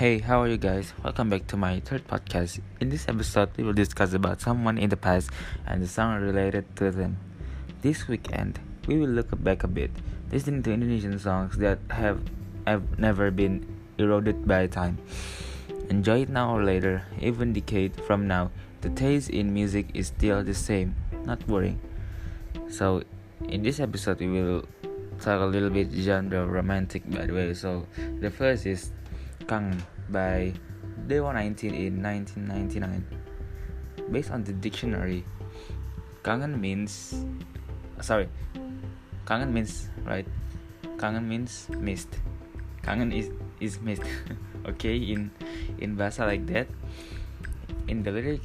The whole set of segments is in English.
Hey, how are you guys? Welcome back to my third podcast. In this episode, we will discuss about someone in the past and the song related to them. This weekend, we will look back a bit, listening to Indonesian songs that have, have never been eroded by time. Enjoy it now or later, even decade from now. The taste in music is still the same, not boring. So, in this episode, we will talk a little bit genre romantic by the way. So, the first is Kangen by Dewa 19 in 1999. Based on the dictionary, Kangen means uh, sorry, Kangen means right. Kangen means mist. Kangen is is mist. okay, in in bahasa like that. In the lyric,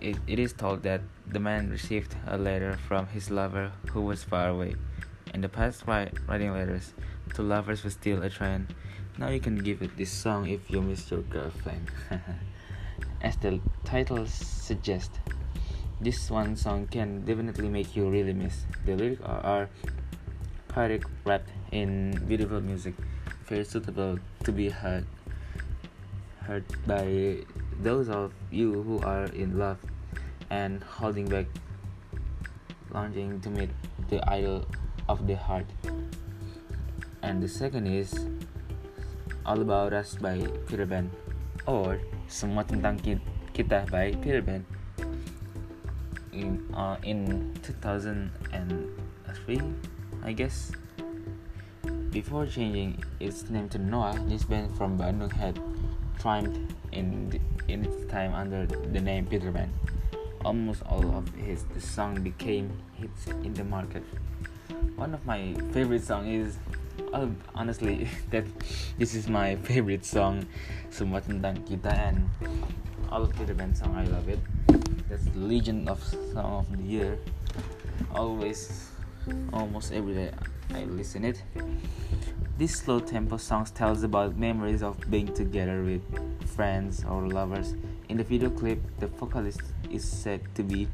it, it is told that the man received a letter from his lover who was far away. In the past, writing letters to lovers was still a trend now you can give it this song if you miss your girlfriend. As the title suggests, this one song can definitely make you really miss. The lyrics are, are poetic wrapped in beautiful music, very suitable to be heard heard by those of you who are in love and holding back longing to meet the idol of the heart. And the second is All About Us by Peter Pan. Or Semua Tentang Kita by Peter Pan. In uh, in 2003 I guess. Before changing its name to Noah this band from Bandung had triumphed in in its time under the name Peter Pan. Almost all of his the song became hits in the market. One of my favorite song is oh, honestly that this is my favorite song semua tentang kita and all of the band song I love it. That's the legend of song of the year. Always almost every day I listen it. This slow tempo songs tells about memories of being together with friends or lovers. In the video clip the vocalist is said to be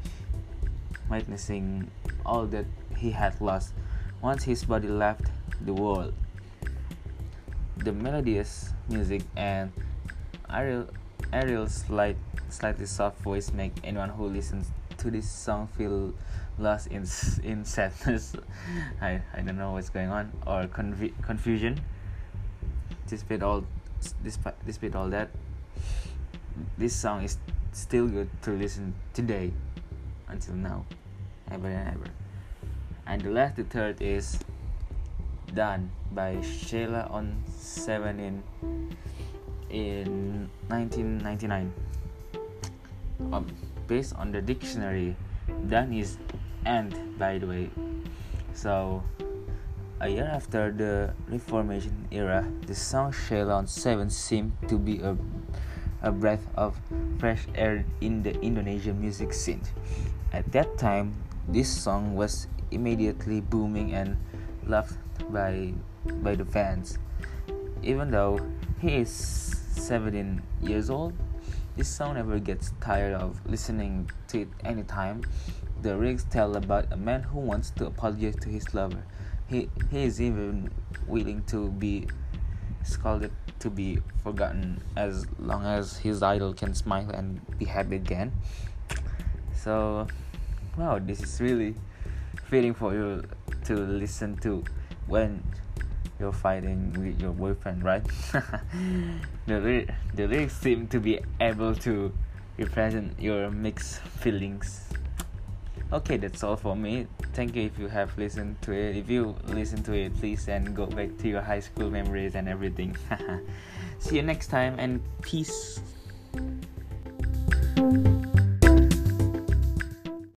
witnessing all that he had lost once his body left the world. The melodious music and Ariel, Ariel's slight, slightly soft voice make anyone who listens to this song feel lost in in sadness. I, I don't know what's going on or confu- confusion. Despite all despite despite all that, this song is still good to listen today until now, ever and ever. And the last, the third is Dan by Sheila on 7 in, in 1999. Um, based on the dictionary, Dan is end, by the way. So, a year after the Reformation era, the song Sheila on 7 seemed to be a, a breath of fresh air in the Indonesian music scene. At that time, this song was immediately booming and loved by by the fans. Even though he is 17 years old, this song never gets tired of listening to it anytime. The lyrics tell about a man who wants to apologize to his lover. He, he is even willing to be scolded to be forgotten as long as his idol can smile and be happy again. So, wow, this is really fitting for you to listen to when you're fighting with your boyfriend, right? the, the lyrics seem to be able to represent your mixed feelings. Okay, that's all for me. Thank you if you have listened to it. If you listen to it, please and go back to your high school memories and everything. See you next time and peace.